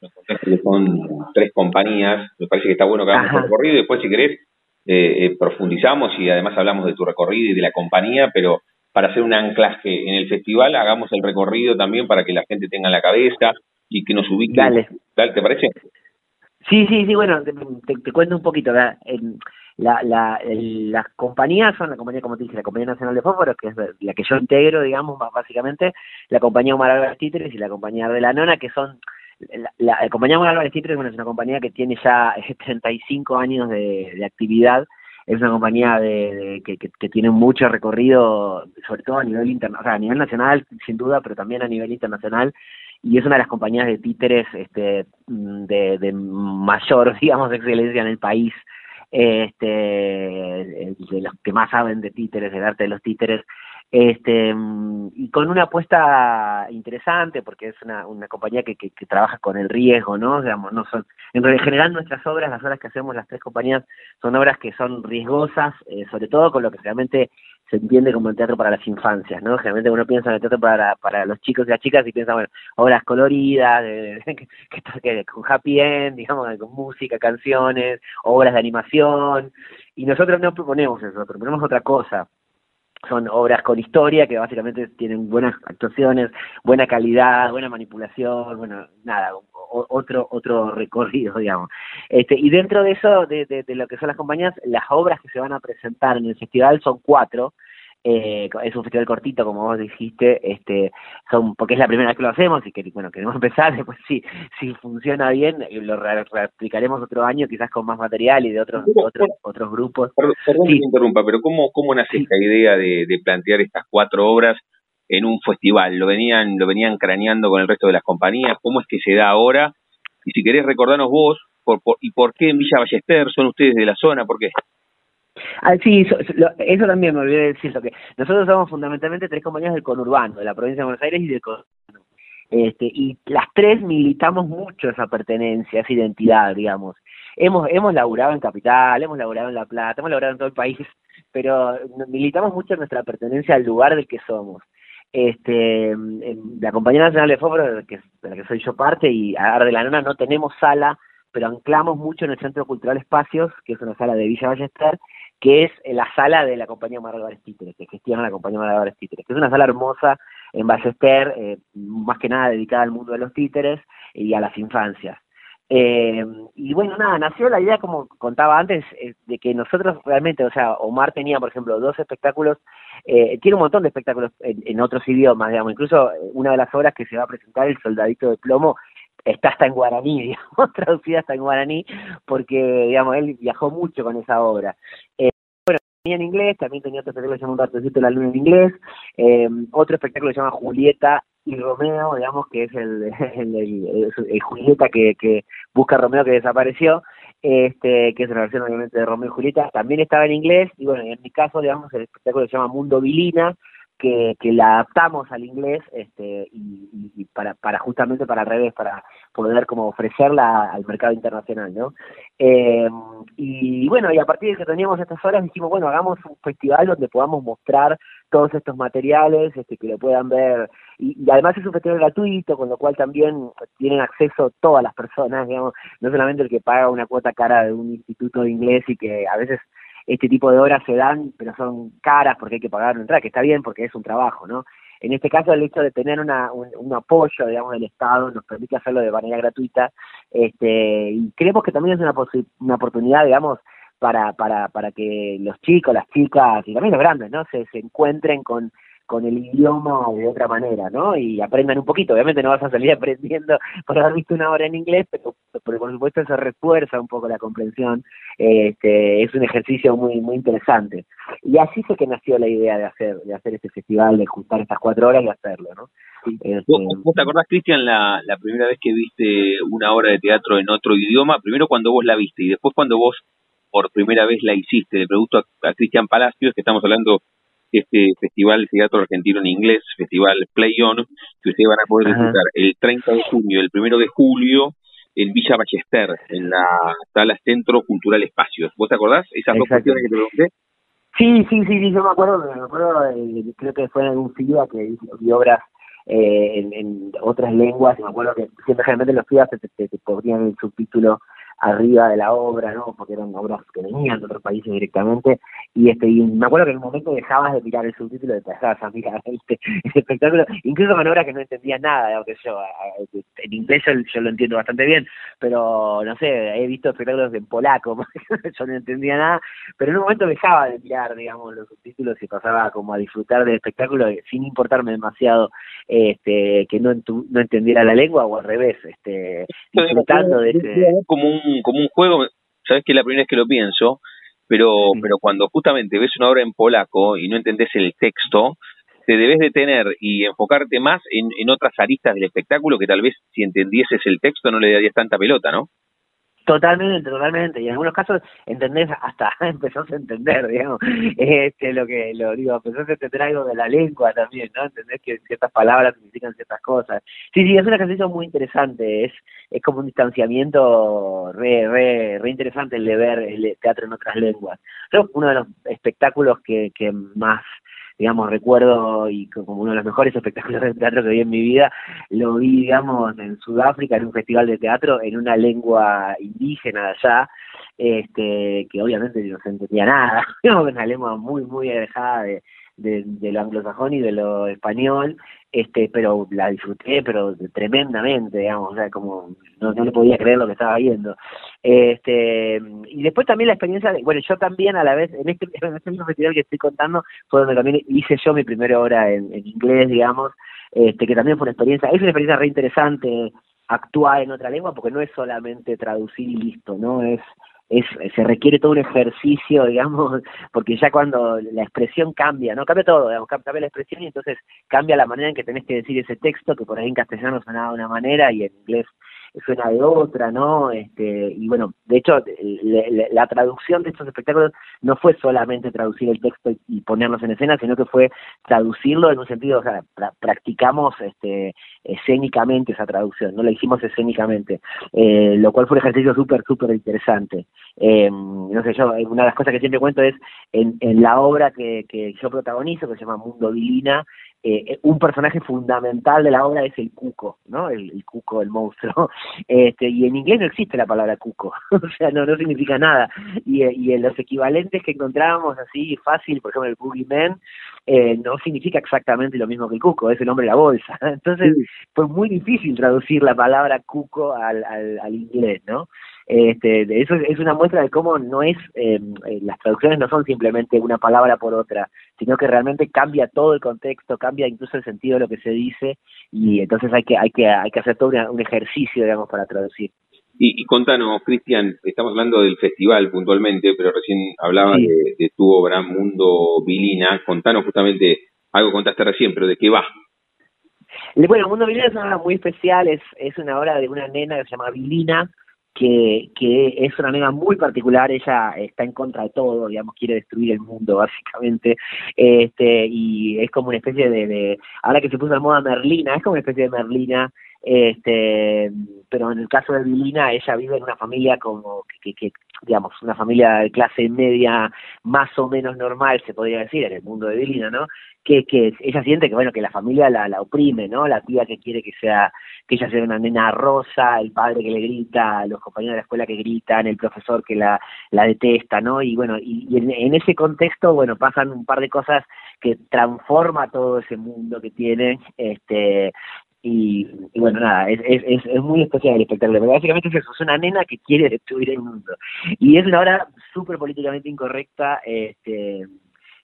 nos contás que son tres compañías, me parece que está bueno que hagamos un recorrido, y después si querés eh, eh, profundizamos y además hablamos de tu recorrido y de la compañía, pero para hacer un anclaje en el festival, hagamos el recorrido también para que la gente tenga la cabeza y que nos ubique. Dale. ¿Te parece? Sí, sí, sí, bueno, te, cuento un poquito. La, la, la, las compañías son la compañía, como te dije, la Compañía Nacional de Fósforos, que es la que yo integro, digamos, básicamente, la Compañía Omar Álvarez Títeres y la Compañía de la Nona, que son la, compañía Omar Álvarez Títeres bueno, es una compañía que tiene ya 35 años de, de actividad es una compañía de, que, que, tiene mucho recorrido, sobre todo a nivel internacional, o sea, a nivel nacional, sin duda, pero también a nivel internacional, y es una de las compañías de títeres este, de, de mayor, [LAUGHS] digamos, excelencia en el país, este, de los que más saben de títeres, del arte de los títeres, este y con una apuesta interesante porque es una, una compañía que, que, trabaja con el riesgo no digamos no son en general nuestras obras las obras que hacemos las tres compañías son obras que son riesgosas eh, sobre todo con lo que realmente se entiende como el teatro para las infancias no generalmente uno piensa en el teatro para para los chicos y las chicas y piensa bueno obras coloridas [LAUGHS] que, con happy end digamos con música canciones obras de animación y nosotros no proponemos eso proponemos otra cosa son obras con historia que básicamente tienen buenas actuaciones, buena calidad, buena manipulación, bueno, nada, otro otro recorrido, [LAUGHS] digamos. Este, y dentro de eso, de, de, lo que son las compañías, las obras que se van a presentar en el festival son cuatro, eh, es un festival cortito, como vos dijiste, este, son porque es la primera vez que lo hacemos y que bueno queremos [LAUGHS] empezar, después si, si funciona bien eh, lo replicaremos otro año, quizás con más material y de otros otros, otros grupos. Perdón, que me interrumpa, pero ¿cómo, cómo nace esta idea de, de plantear estas cuatro obras en un festival? ¿Lo venían, lo venían craneando con el resto de las compañías? ¿Cómo es que se da ahora? Y si querés recordarnos vos, por, y por qué en Villa Ballester son ustedes de la zona, ¿por qué? Ah, sí, eso, también me olvidé de decirlo, que nosotros somos fundamentalmente tres compañías del conurbano, de la provincia de Buenos Aires y del conurbano. Este, y las tres militamos mucho esa pertenencia, esa identidad, digamos. Hemos, hemos laburado en Capital, hemos laburado en La Plata, hemos laburado en todo el país, pero militamos mucho nuestra pertenencia al lugar del que somos. Este, la Compañía Nacional de Fósforo, de, la que soy yo parte, y a de la Nona no tenemos sala, pero anclamos mucho en el Centro Cultural Espacios, que es una sala de Villa Ballester, que es la sala de la compañía Álvarez Títeres, que gestiona la compañía Álvarez Títeres, que es una sala hermosa en Ballester, eh, más que nada dedicada al mundo de los títeres y a las infancias. Eh, y bueno, nada, nació la idea, como contaba antes, eh, de que nosotros realmente, o sea, Omar tenía, por ejemplo, dos espectáculos, eh, tiene un montón de espectáculos en, en, otros idiomas, digamos, incluso una de las obras que se va a presentar, El Soldadito de Plomo, está hasta en guaraní, [LAUGHS] digamos, traducida hasta en guaraní, porque, digamos, él viajó mucho con esa obra. Eh, bueno, tenía en inglés, también tenía otro espectáculo que se llama Un ratocito de la luna en inglés, eh, otro espectáculo que se llama Julieta y Romeo, digamos, que es [LAUGHS] el, el, Julieta que, que busca a Romeo que desapareció, este, que es una versión obviamente de Romeo y Julieta, también estaba en inglés, y bueno, en mi caso, digamos, el espectáculo se llama Mundo Vilina, que, que la adaptamos al inglés este, y, y, para, para justamente para al revés, para poder como ofrecerla al mercado internacional, ¿no? Eh, y bueno, y a partir de que teníamos estas horas dijimos, bueno, hagamos un festival donde podamos mostrar todos estos materiales, este, que lo puedan ver, y, y además es un festival gratuito, con lo cual también tienen acceso todas las personas, digamos, no solamente el que paga una cuota cara de un instituto de inglés y que a veces este tipo de horas se dan, pero son caras porque hay que pagar una entrada, que está bien porque es un trabajo, ¿no? En este caso, el hecho de tener una, un, apoyo, digamos, del Estado nos permite hacerlo de manera gratuita, este, y creemos que también es una, una oportunidad, digamos, para, para, para que los chicos, las chicas y también los grandes, ¿no? Se, se encuentren con, con el idioma de otra manera, ¿no? Y aprendan un poquito. Obviamente no vas a salir [LAUGHS] aprendiendo por haber visto una hora en inglés, pero, pero por supuesto eso refuerza un poco la comprensión. Este, es un ejercicio muy muy interesante. Y así fue que nació la idea de hacer de hacer este festival, de juntar estas cuatro horas y hacerlo, ¿no? Este, ¿Vos, te acordás, Cristian, la, la primera vez que viste una obra de teatro en otro idioma? Primero cuando vos la viste y después cuando vos por primera vez la hiciste. Le pregunto a, a Cristian Palacios, que estamos hablando este Festival de Teatro Argentino en Inglés, Festival Play On, que ustedes van a poder disfrutar el 30 de junio, el 1 de julio, en Villa Ballester, en la sala Centro Cultural Espacios. ¿Vos te acordás? Esas dos cuestiones que te pregunté. Sí, sí, sí, sí, yo me acuerdo, me acuerdo, eh, creo que fue en un FIBA que vi obras eh, en, en, otras lenguas, y me acuerdo que siempre generalmente los FIBA te, te, el subtítulo arriba de la obra, ¿no? Porque eran obras que venían de otros países directamente. Y este y me acuerdo que en un momento dejabas de mirar el subtítulo y te dejabas a mirar este, [LAUGHS] este espectáculo, incluso con obras que no entendía nada, aunque yo, en inglés yo, lo entiendo bastante bien, pero no sé, he visto espectáculos en polaco, [LAUGHS] yo no entendía nada, pero en un momento dejaba de mirar, digamos, los subtítulos y pasaba como a disfrutar del espectáculo sin importarme demasiado este que no, no entendiera la lengua o al revés, este disfrutando de ese... Como un como un juego, sabes que es la primera vez que lo pienso, pero, pero cuando justamente ves una obra en polaco y no entendés el texto, te debes detener y enfocarte más en, en otras aristas del espectáculo que tal vez si entendieses el texto no le darías tanta pelota, ¿no? Totalmente, totalmente. Y en algunos casos entendés, hasta [LAUGHS] empezás a entender, digamos, este, lo que lo digo, empezás a entender algo de la lengua también, ¿no? Entendés que ciertas palabras significan ciertas cosas. Sí, sí, es un ejercicio muy interesante, es es como un distanciamiento re, re, re interesante el de ver el teatro en otras lenguas. Creo uno de los espectáculos que, que más digamos, recuerdo y como uno de los mejores [LAUGHS] espectáculos de teatro que vi en mi vida, lo vi, digamos, en Sudáfrica, en un festival de teatro, en una lengua indígena de allá, este, que obviamente no se entendía nada, [LAUGHS] una lengua muy, muy alejada de, de, lo anglosajón y de lo español, este, pero la disfruté, pero tremendamente, digamos, o sea, como no, no le podía creer lo que estaba viendo. Este, y después también la experiencia, de, bueno, yo también a la vez, en este, [LAUGHS] en este mismo que estoy contando, fue donde también hice yo mi primera hora en, en inglés, digamos, este, que también fue una experiencia, es una experiencia re interesante actuar en otra lengua, porque no es solamente traducir y listo, ¿no? Es es, se requiere todo un ejercicio, [LAUGHS] digamos, porque ya cuando la expresión cambia, ¿no? Cambia todo, digamos, cambia la expresión y entonces cambia la manera en que tenés que decir ese texto, que por ahí en castellano sonaba de una manera y en inglés suena de otra, ¿no? Este, y bueno, de hecho, la, traducción de estos espectáculos no fue solamente traducir el texto y, ponerlos en escena, sino que fue traducirlo en un sentido, o sea, practicamos este, escénicamente esa traducción, no la hicimos escénicamente, eh, lo cual fue un ejercicio súper, súper interesante. Eh, no sé, yo, una de las cosas que siempre cuento es en, en la obra que, que yo protagonizo, que se llama Mundo Divina, eh, un personaje fundamental de la obra es el cuco, ¿no? El, cuco, el monstruo. [LAUGHS] Este, y en inglés no existe la palabra cuco, [LAUGHS] o sea, no, no significa nada. Y, y en los equivalentes que encontrábamos así fácil, por ejemplo, el boogeyman, eh, no significa exactamente lo mismo que el cuco, es el hombre de la bolsa. [LAUGHS] Entonces, fue muy difícil traducir la palabra cuco al, al, al inglés, ¿no? Este, eso es una muestra de cómo no es, em, eh, las traducciones no son simplemente una palabra por otra, sino que realmente cambia todo el contexto, cambia incluso el sentido de lo que se dice y entonces hay que, hay que, hay que hacer todo un ejercicio, digamos, para traducir. Y, y contanos, Cristian, estamos hablando del festival puntualmente, pero recién hablabas sí. de, de, tu obra Mundo Vilina. Contanos justamente, algo contaste recién, pero ¿de qué va? Bueno, Mundo Vilina es una obra muy especial, es, es una obra de una nena que se llama Vilina, que, que es una nena muy particular, ella está en contra de todo, digamos, quiere destruir el mundo [LAUGHS] básicamente, este, y es como una especie de, de ahora que se puso de moda Merlina, es como una especie de Merlina, este, pero en el caso de Vilina, ella vive en una familia como que, que, digamos, una familia de clase media más o menos normal, se podría decir, en el mundo de Vilina, ¿no? Que, que ella siente que, bueno, que la familia la, la oprime, ¿no? La tía que quiere que sea, que ella sea una nena rosa, el padre que le grita, los compañeros de la escuela que gritan, el profesor que la, la detesta, ¿no? Y bueno, y, y en, en ese contexto, bueno, pasan un par de cosas que transforma todo ese mundo que tiene, este, y, bueno, nada, es, es, es, muy especial el espectáculo, pero básicamente es eso, es una nena que quiere destruir el mundo. Y es una obra súper políticamente incorrecta, este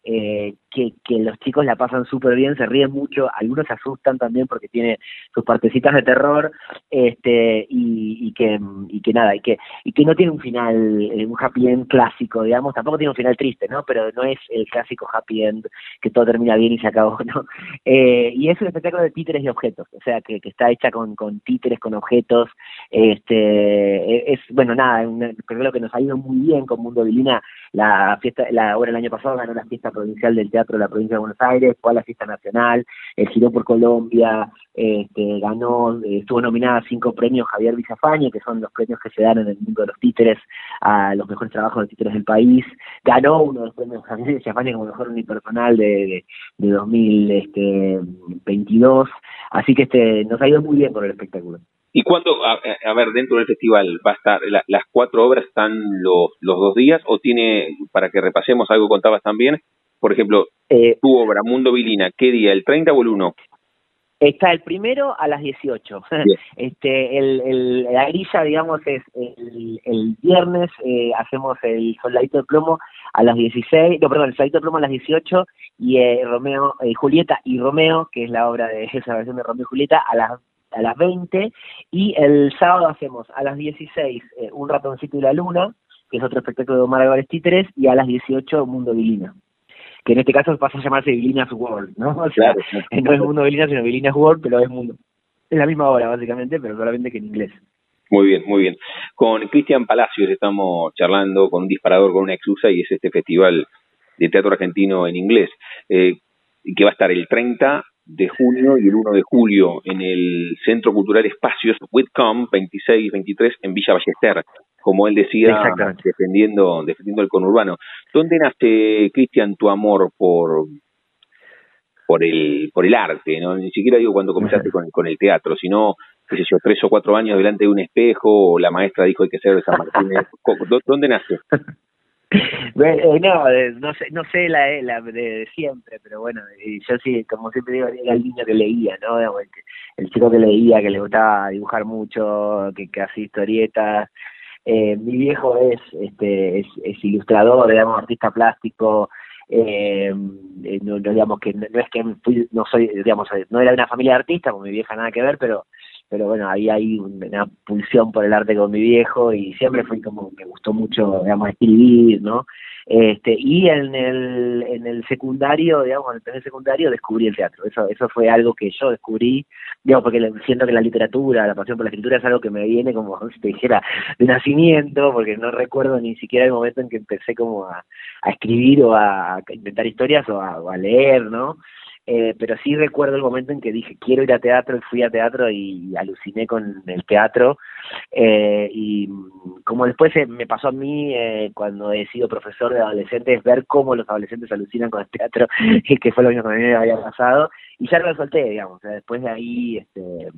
eh, que, que los chicos la pasan súper bien, se ríen mucho, algunos se asustan también porque tiene sus partecitas de terror, este, y, y que, y que nada, y que, y que no tiene un final, eh, un happy end clásico, digamos, tampoco tiene un final triste, ¿no? Pero no es el clásico happy end que todo termina bien y se acabó, [LAUGHS] ¿no? Eh, y es un espectáculo de títeres y objetos, o sea, que, que está hecha con, con títeres, con objetos, este, e, es, bueno, nada, creo que nos ha ido muy bien con Mundo Vilina, la fiesta, la obra el año pasado ganó la fiesta provincial del teatro de la provincia de Buenos Aires, fue a la fiesta nacional, el giró por Colombia, este, ganó, estuvo nominada a cinco premios Javier Villafañe, que son los premios que se dan en el mundo de los títeres a los mejores trabajos de títeres del país, ganó uno de los premios Javier Villafañe como mejor unipersonal de, de, de 2022, este, así que este nos ha ido muy bien con el espectáculo. ¿Y cuándo, a, ver, dentro del festival, va a estar, la, las cuatro obras están los, los dos días o tiene, para que repasemos algo contabas también, por ejemplo, eh, tu obra, Mundo Vilina, ¿qué día? ¿El 30 o el 1? Está el primero a las 18. [LAUGHS] Este, el, el, la grilla, digamos, es el, el viernes, eh, hacemos el soldadito de plomo a las 16, no, perdón, el soldadito de plomo a las 18 y eh, Romeo, eh, Julieta y Romeo, que es la obra de [LAUGHS] esa versión de Romeo y Julieta, a las a las 20 y el sábado hacemos a las 16 eh, Un ratoncito y la luna, que es otro espectáculo de Omar Álvarez Títeres, y a las 18 Mundo Vilina que en este caso pasa a llamarse Vilina's World, ¿no? O sea, claro. no es Mundo Vilina, sino Vilina's World, pero es mundo. Es la misma obra, básicamente, pero solamente que en inglés. Muy bien, muy bien. Con Cristian Palacios estamos charlando con un disparador, con una exusa, y es este festival de teatro argentino en inglés, eh, que va a estar el 30 de junio y el 1 de julio en el Centro Cultural Espacios Whitcomb 26 23 en Villa Ballester, como él decía, defendiendo defendiendo el conurbano. ¿Dónde nace Cristian tu amor por por el por el arte, no ni siquiera digo cuando comenzaste con, con el teatro, sino qué sé yo, tres o cuatro años delante de un espejo, o la maestra dijo hay que ser de San Martín. [LAUGHS] ¿Dónde nace? [LAUGHS] Bueno, no, no sé, no sé la, la de, siempre, pero bueno, yo sí, como siempre digo, era el niño que leía, ¿no? El, el chico que leía, que le gustaba dibujar mucho, que, hacía historietas. Eh, mi viejo es, este, es, es ilustrador, digamos, artista plástico, eh, no, no, digamos que no, no, es que fui, no soy digamos no era de una familia de artistas con mi vieja nada que ver pero pero bueno, ahí hay una pulsión por el arte con mi viejo y siempre fui como, me gustó mucho, digamos, escribir, ¿no? Este, y en el, en el secundario, digamos, en el primer secundario descubrí el teatro. Eso, eso fue algo que yo descubrí, digamos, porque siento que la literatura, la pasión por la escritura es algo que me viene como, [LAUGHS] si te dijera, de nacimiento, porque no recuerdo ni siquiera el momento en que empecé como a, a escribir o a, a inventar historias o a, o a leer, ¿no? Eh, pero sí recuerdo el momento en que dije quiero ir a teatro y fui a teatro y aluciné con el teatro. Eh, y como después me pasó a mí eh, cuando he sido profesor de adolescentes ver cómo los adolescentes alucinan con el teatro [LAUGHS] y que fue lo mismo que a mí me había pasado. Y ya lo solté digamos o sea, después de ahí este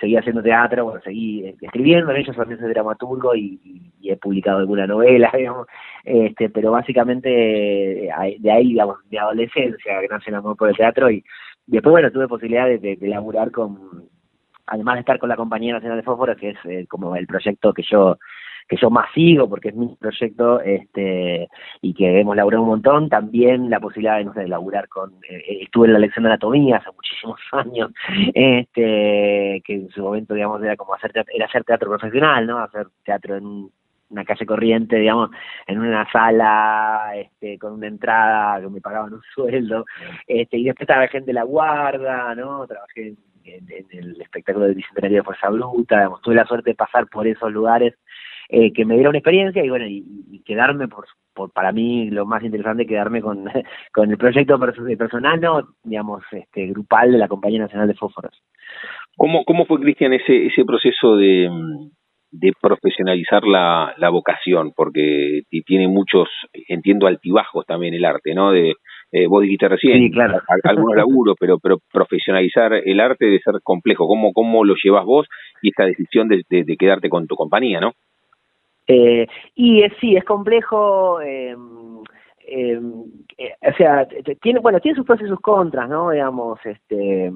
seguí haciendo teatro, bueno, seguí escribiendo en ellos, también soy dramaturgo y, he publicado alguna novela, [LAUGHS] digamos, este, pero básicamente de ahí, digamos, de adolescencia, que nace el amor por el teatro y después, bueno, tuve posibilidad de, de, de laburar con, además de estar con la Compañía Nacional de Fósforo, que es eh, como el proyecto que yo que yo más sigo porque es mi proyecto este y que hemos laburado un montón también la posibilidad de no sé laburar con eh, estuve en la lección de anatomía hace muchísimos [LAUGHS] años este que en su momento digamos era como hacer teatro, era hacer teatro profesional no hacer teatro en una calle corriente, digamos, en una sala, este, con una entrada que me pagaban un sueldo, este, y después trabajé en De la Guarda, ¿no? Trabajé en, en, en el espectáculo del Bicentenario de Fuerza Bruta, digamos, tuve la suerte de pasar por esos lugares eh, que me diera una experiencia y bueno, y, y quedarme por, por, para mí lo más interesante quedarme con, [LAUGHS] con el proyecto personal, no, digamos, este, grupal de la Compañía Nacional de Fósforos. ¿Cómo, cómo fue, Cristian, ese, ese proceso de, de profesionalizar la, la vocación? Porque tiene muchos, entiendo, altibajos también el arte, ¿no? De, eh, vos dijiste recién, sí, claro. algunos laburos, pero, pero profesionalizar el arte debe ser complejo. ¿Cómo, cómo lo llevas vos y esta decisión de, de, de quedarte con tu compañía, no? Eh, y es, sí, es complejo, eh, eh, o sea, tiene, bueno, tiene sus pros y sus contras, ¿no? Digamos, este,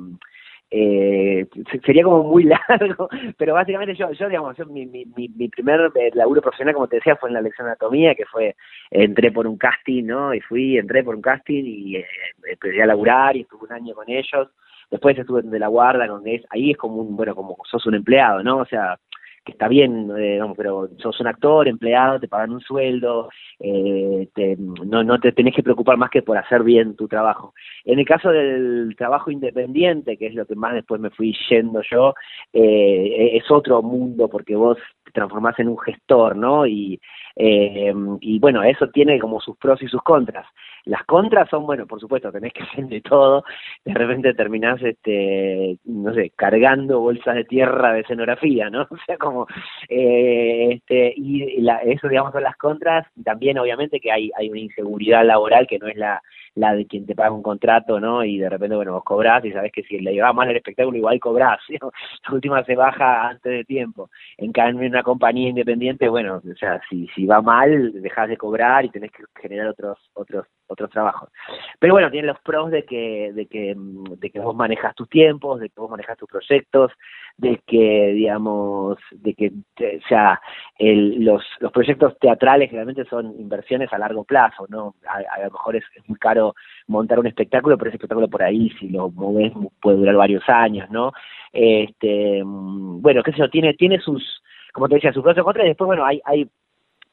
eh, sería como muy [LAUGHS] largo, pero básicamente yo, yo digamos, mi, mi, mi, primer eh, laburo profesional, como te decía, fue en la lección de anatomía, que fue, entré por un casting, ¿no? Y fui, entré por un casting y eh, empecé a laburar y estuve un año con ellos. Después estuve de la guarda, donde es, ahí es como un, bueno, como sos un empleado, ¿no? O sea, que está bien, eh, pero sos un actor, empleado, te pagan un sueldo, eh, te, no, no te tenés que preocupar más que por hacer bien tu trabajo. En el caso del trabajo independiente, que es lo que más después me fui yendo yo, eh, es otro mundo porque vos te transformás en un gestor, ¿no? Y, eh, y bueno, eso tiene como sus pros y sus contras. Las contras son, bueno, por supuesto, tenés que [LAUGHS] hacer de todo, de repente terminás, este, no sé, cargando bolsas de tierra de escenografía, ¿no? [LAUGHS] O sea, como, eh, este, y la, eso, digamos, son las contras, también obviamente que hay, hay una inseguridad laboral que no es la, la de quien te paga un contrato, ¿no? Y de repente, bueno, vos cobrás y sabés que si le lleva mal el espectáculo, igual cobrás. [LAUGHS] La última se baja antes de tiempo. En en una compañía independiente, bueno, o sea, si, si va mal, dejás de cobrar y tenés que generar otros, otros, otros trabajos. Pero bueno, tiene los pros de que, de que, de que vos manejas tus tiempos, de que vos manejas tus proyectos, de que, digamos, de que, o sea, el, los, los proyectos teatrales generalmente son inversiones a largo plazo, ¿no? A, lo mejor es, muy caro montar un espectáculo, pero ese espectáculo por ahí, si lo moves, puede durar varios años, ¿no? Este, bueno, qué sé yo, tiene, tiene sus, como te decía, sus pros y contras, y después, bueno, hay, hay,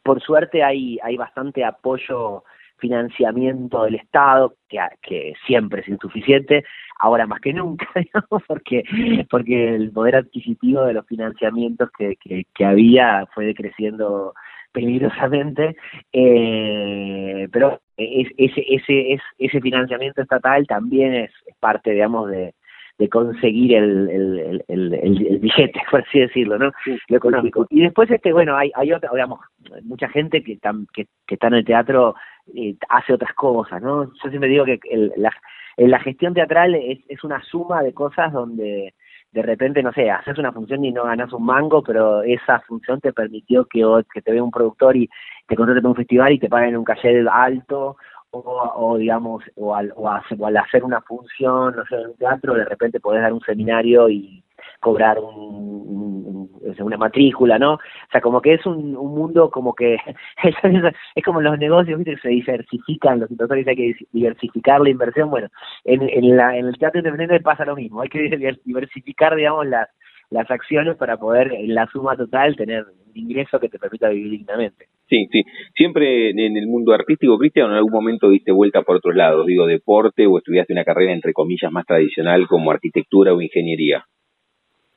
por suerte hay, hay bastante apoyo financiamiento del Estado, que, que siempre es insuficiente, ahora más que nunca, [LAUGHS] porque, porque el poder adquisitivo de los financiamientos que, que, había fue decreciendo peligrosamente, eh, pero ese, ese, ese financiamiento estatal también es, parte, digamos, de, de conseguir el, el, el, el, billete, [LAUGHS] por así decirlo, ¿no? Lo económico. Y después, este bueno, hay, hay otra, digamos, mucha gente que, que, que está en el teatro eh, hace otras cosas, ¿no? Yo siempre digo que el, la, la gestión teatral es, es una suma de cosas donde de repente, no sé, haces una función y no ganas un mango, pero esa función te permitió que, que te vea un productor y te contrate para un festival y te paguen un caché alto, o, o digamos, o al, o, al hacer una función, no sé, en un teatro, de repente podés dar un seminario y cobrar un, una matrícula, ¿no? O sea, como que es un, un mundo como que [LAUGHS] es, como los negocios, ¿viste? Se diversifican, los inversores hay que diversificar la inversión. Bueno, en, en, la, en el teatro independiente pasa lo mismo, hay que [LAUGHS] diversificar, digamos, las, las acciones para poder en la suma total tener un ingreso que te permita vivir dignamente. Sí, sí. Siempre en el mundo artístico, Cristian, en algún momento diste vuelta por otros lados, digo, deporte o estudiaste una carrera entre comillas más tradicional como arquitectura o ingeniería.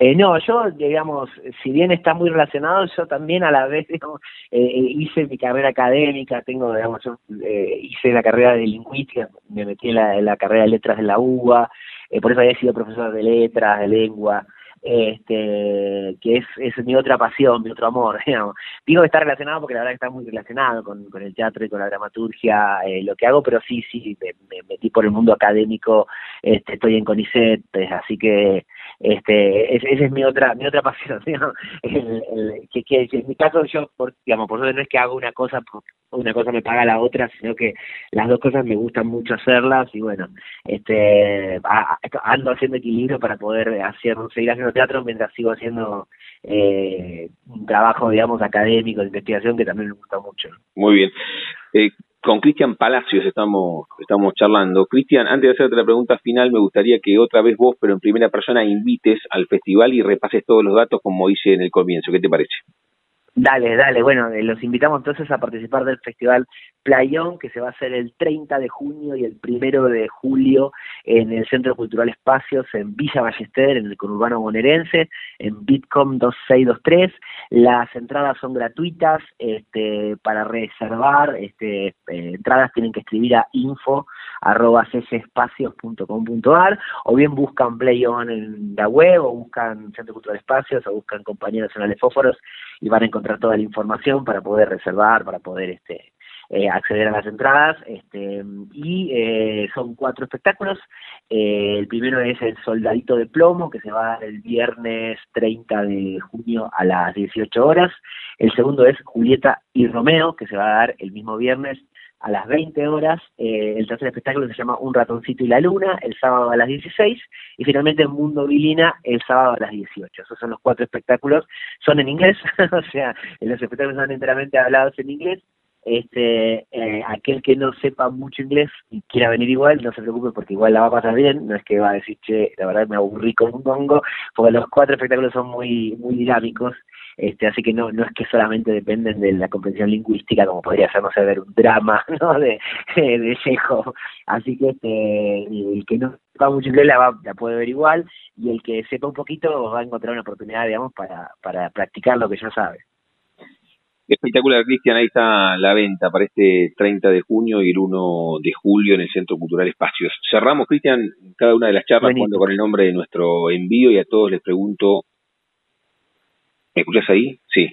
Eh, no, yo, digamos, si bien está muy relacionado, yo también a la vez [LAUGHS] digamos, eh, hice mi carrera académica, tengo, digamos, yo eh, hice la carrera de lingüística, me metí en la, en la carrera de letras de la UBA, eh, por eso había sido profesor de letras, de lengua, este, que es, es mi otra pasión, mi otro amor, [LAUGHS] digamos. Digo que está relacionado porque la verdad que está muy relacionado con, con el teatro y con la dramaturgia, eh, lo que hago, pero sí, sí, me, metí por el mundo académico, este, estoy en CONICET, así que este, esa es mi otra, mi otra [LAUGHS] pasión, el, que, que, en mi caso yo, por, digamos, por eso no es que hago una cosa, una cosa me paga la otra, sino que las dos cosas me gustan mucho hacerlas y bueno, este, ando haciendo equilibrio para poder hacer, seguir haciendo teatro mientras sigo haciendo eh, un trabajo, digamos, académico, de investigación que también me gusta mucho. Muy bien. Eh, con Cristian Palacios estamos, estamos charlando. Cristian, antes de hacerte la pregunta final, me gustaría que otra vez vos, pero en primera persona, invites al festival y repases todos los datos como hice en el comienzo. ¿Qué te parece? Dale, dale. Bueno, eh, los invitamos entonces a participar del Festival Playón, que se va a hacer el 30 de junio y el 1 de julio en el Centro Cultural Espacios en Villa Ballester, en el conurbano bonaerense, en Bitcom 2623. Las entradas son gratuitas. Este, para reservar este, eh, entradas tienen que escribir a info arroba o bien buscan Playón en la web o buscan Centro Cultural Espacios o buscan Compañía Nacional de Fósforos y van a encontrar toda la información para poder reservar, para poder este eh, acceder a las entradas este y eh, son cuatro espectáculos. Eh, el primero es el Soldadito de Plomo que se va a dar el viernes 30 de junio a las 18 horas. El segundo es Julieta y Romeo que se va a dar el mismo viernes a las 20 horas. Eh, el tercer espectáculo se llama Un ratoncito y la luna, el sábado a las 16. Y finalmente Mundo Vilina, el sábado a las 18. Esos son los cuatro espectáculos. Son en inglés, [LAUGHS] o sea, los espectáculos son enteramente hablados en inglés este eh, aquel que no sepa mucho inglés y quiera venir igual, no se preocupe porque igual la va a pasar bien, no es que va a decir, che, la verdad me aburrí con un bongo, porque los cuatro espectáculos son muy muy dinámicos, este así que no no es que solamente dependen de la comprensión lingüística como podría ser, no sé, ver un drama, [LAUGHS] ¿no? De, de así que este el que no sepa mucho inglés la, va, la puede ver igual y el que sepa un poquito va a encontrar una oportunidad, digamos, para, para practicar lo que ya sabe. Espectacular, Cristian, ahí está la venta para este 30 de junio y el 1 de julio en el Centro Cultural Espacios. Cerramos, Cristian, cada una de las charlas jugando con el nombre de nuestro envío y a todos les pregunto, ¿me escuchas ahí? Sí.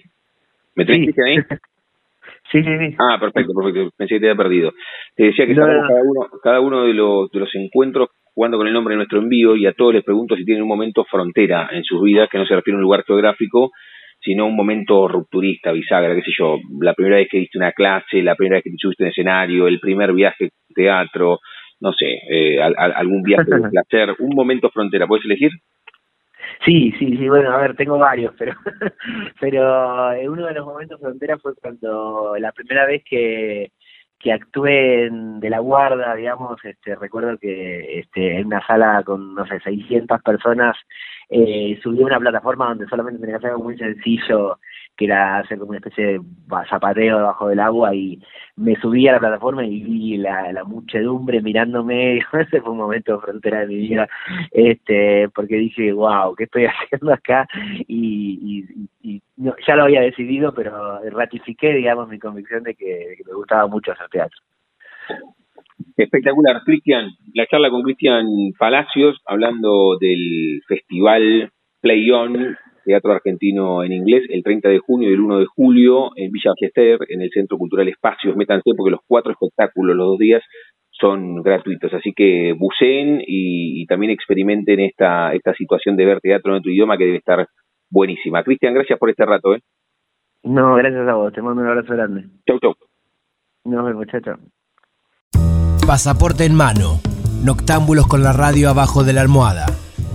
¿Me tenés, Cristian, ahí? [LAUGHS] Sí, sí, sí. Ah, perfecto, perfecto. Pensé que te había perdido. Te decía que cada, uno, cada uno de los, de los encuentros jugando con el nombre de nuestro envío y a todos les pregunto si tienen un momento frontera en sus vidas, que no se refiere a un lugar geográfico, sino un momento rupturista, bisagra, qué sé yo, la primera vez que diste una clase, la primera vez que te subiste en escenario, el primer viaje al teatro, no sé, eh, algún viaje de [LAUGHS] placer, un momento frontera, ¿puedes elegir? Sí, sí, sí, bueno, a ver, tengo varios, pero [LAUGHS] pero eh, uno de los momentos frontera fue cuando la primera vez que que actué en, de la guarda, digamos, este, recuerdo que este, en una sala con, no sé, 600 personas, eh, subí a una plataforma donde solamente tenía que hacer algo muy sencillo, que era hacer como una especie de zapateo debajo del agua y me subí a la plataforma y vi la, muchedumbre mirándome, [LAUGHS] ese fue un momento de frontera de mi vida, este, porque dije, wow, ¿qué estoy [LAUGHS] haciendo acá? Y, y, no, ya lo había decidido, pero ratifiqué, digamos, mi convicción de que, me gustaba mucho hacer teatro. Espectacular, Cristian. La charla con Cristian Palacios hablando del festival Play On Teatro Argentino en Inglés, el 30 de junio y el 1 de julio en Villa Ballester, en el Centro Cultural Espacios. Métanse porque los cuatro espectáculos, los dos días, son gratuitos. Así que buceen y, también experimenten esta, esta situación de ver teatro en otro idioma que debe estar buenísima. Cristian, gracias por este rato. ¿eh? No, gracias a vos. Te mando un abrazo grande. Chau, chau. Nos vemos, chau, chau. Pasaporte en mano. Noctámbulos con la radio abajo de la almohada